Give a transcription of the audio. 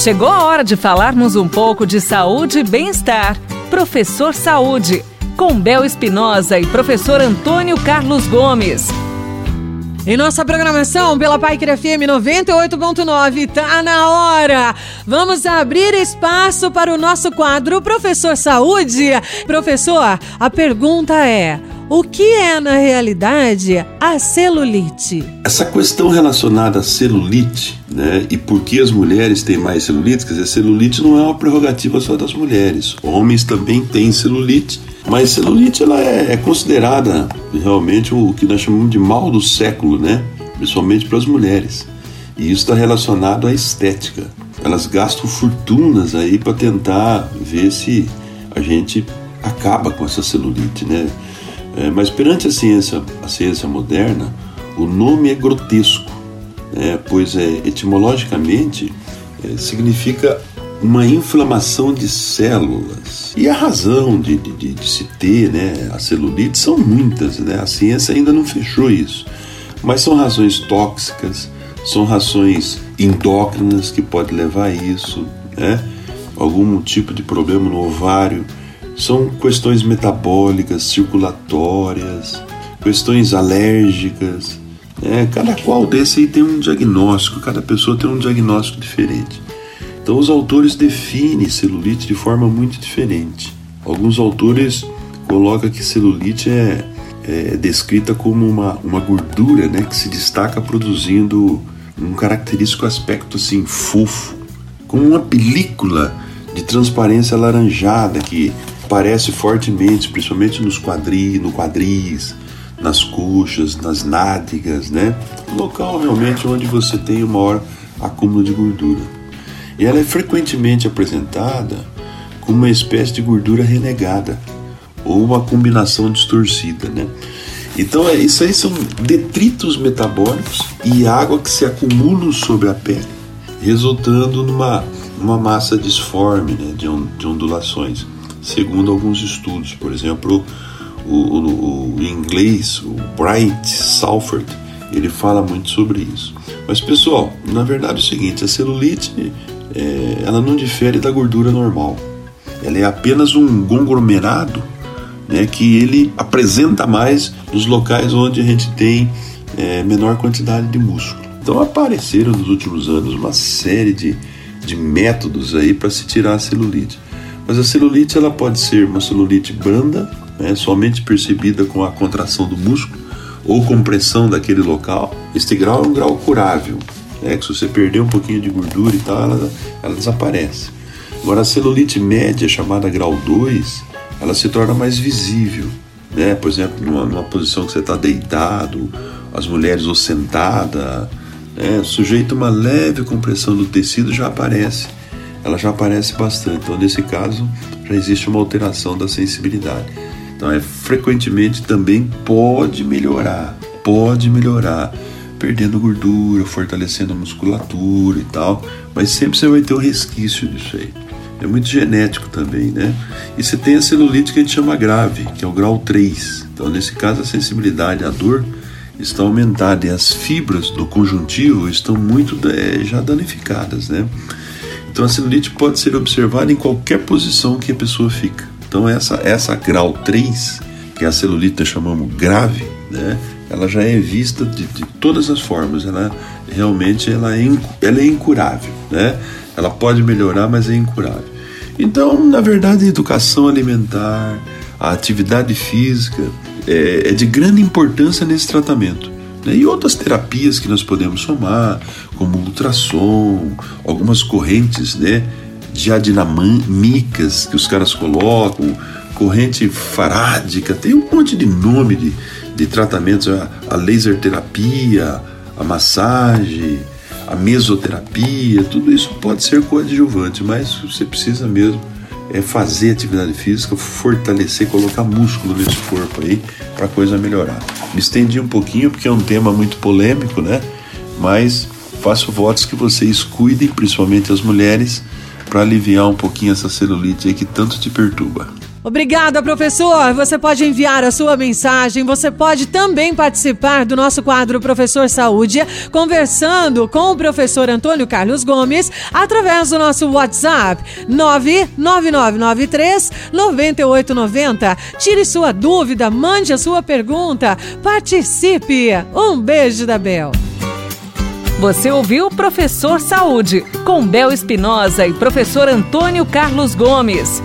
Chegou a hora de falarmos um pouco de saúde e bem-estar. Professor Saúde, com Bel Espinosa e professor Antônio Carlos Gomes. Em nossa programação pela Paiquer FM 98.9, tá na hora! Vamos abrir espaço para o nosso quadro Professor Saúde. Professor, a pergunta é: o que é, na realidade, a celulite? Essa questão relacionada à celulite, né, e por que as mulheres têm mais celulite, quer dizer, celulite não é uma prerrogativa só das mulheres. Homens também têm celulite, mas celulite ela é, é considerada realmente o que nós chamamos de mal do século, né? Principalmente para as mulheres. E isso está relacionado à estética. Elas gastam fortunas aí para tentar ver se a gente acaba com essa celulite, né? É, mas perante a ciência, a ciência moderna, o nome é grotesco, né? pois é, etimologicamente é, significa uma inflamação de células. E a razão de, de, de, se ter né, a celulite são muitas, né? a ciência ainda não fechou isso. Mas são razões tóxicas, são razões endócrinas que podem levar a isso, né? algum tipo de problema no ovário, são questões metabólicas, circulatórias, questões alérgicas. Né? Cada qual desse aí tem um diagnóstico, cada pessoa tem um diagnóstico diferente. Então, os autores definem celulite de forma muito diferente. Alguns autores colocam que celulite é, é descrita como uma, uma gordura né, que se destaca produzindo um característico aspecto assim, fofo, como uma película de transparência alaranjada que aparece fortemente, principalmente nos quadris, no quadris, nas coxas, nas nádegas, né? Local realmente onde você tem o maior acúmulo de gordura. E ela é frequentemente apresentada como uma espécie de gordura renegada ou uma combinação distorcida, né? Então, é, isso aí são detritos metabólicos e água que se acumulam sobre a pele, resultando numa uma massa disforme né, de, de ondulações, segundo alguns estudos. Por exemplo, o, o, o inglês, o Bright Salford, ele fala muito sobre isso. Mas pessoal, na verdade é o seguinte, a celulite é, ela não difere da gordura normal. Ela é apenas um conglomerado né, que ele apresenta mais nos locais onde a gente tem é, menor quantidade de músculo. Então apareceram nos últimos anos uma série de, de métodos aí para se tirar a celulite. Mas a celulite ela pode ser uma celulite branda, né, somente percebida com a contração do músculo ou compressão daquele local. Este grau é um grau curável né, que se você perder um pouquinho de gordura e tal, ela, ela desaparece. Agora, a celulite média, chamada grau 2, ela se torna mais visível. Né? Por exemplo, numa, numa posição que você está deitado, as mulheres ou sentada, né? sujeito a uma leve compressão do tecido já aparece. Ela já aparece bastante. Então, nesse caso, já existe uma alteração da sensibilidade. Então, é frequentemente também pode melhorar, pode melhorar perdendo gordura, fortalecendo a musculatura e tal, mas sempre você vai ter o resquício disso aí. É muito genético também, né? E você tem a celulite que a gente chama grave, que é o grau 3. Então, nesse caso, a sensibilidade à dor está aumentada e as fibras do conjuntivo estão muito é, já danificadas, né? Então, a celulite pode ser observada em qualquer posição que a pessoa fica. Então, essa, essa grau 3, que é a celulite chamamos grave, né? ela já é vista de, de todas as formas. Ela realmente ela é, ela é incurável, né? Ela pode melhorar, mas é incurável. Então, na verdade, a educação alimentar, a atividade física é, é de grande importância nesse tratamento. Né? E outras terapias que nós podemos somar, como ultrassom, algumas correntes né, diadinamicas que os caras colocam, corrente farádica, tem um monte de nome de, de tratamentos, a, laser terapia, a massagem, a mesoterapia, tudo isso pode ser coadjuvante, mas você precisa mesmo é fazer atividade física, fortalecer, colocar músculo nesse corpo aí para coisa melhorar. Me estendi um pouquinho porque é um tema muito polêmico, né? Mas faço votos que vocês cuidem, principalmente as mulheres, para aliviar um pouquinho essa celulite aí que tanto te perturba. Obrigada, professor. Você pode enviar a sua mensagem, você pode também participar do nosso quadro Professor Saúde, conversando com o professor Antônio Carlos Gomes através do nosso WhatsApp 99993 9890. Tire sua dúvida, mande a sua pergunta, participe. Um beijo da Bel. Você ouviu Professor Saúde, com Bel Espinosa e professor Antônio Carlos Gomes.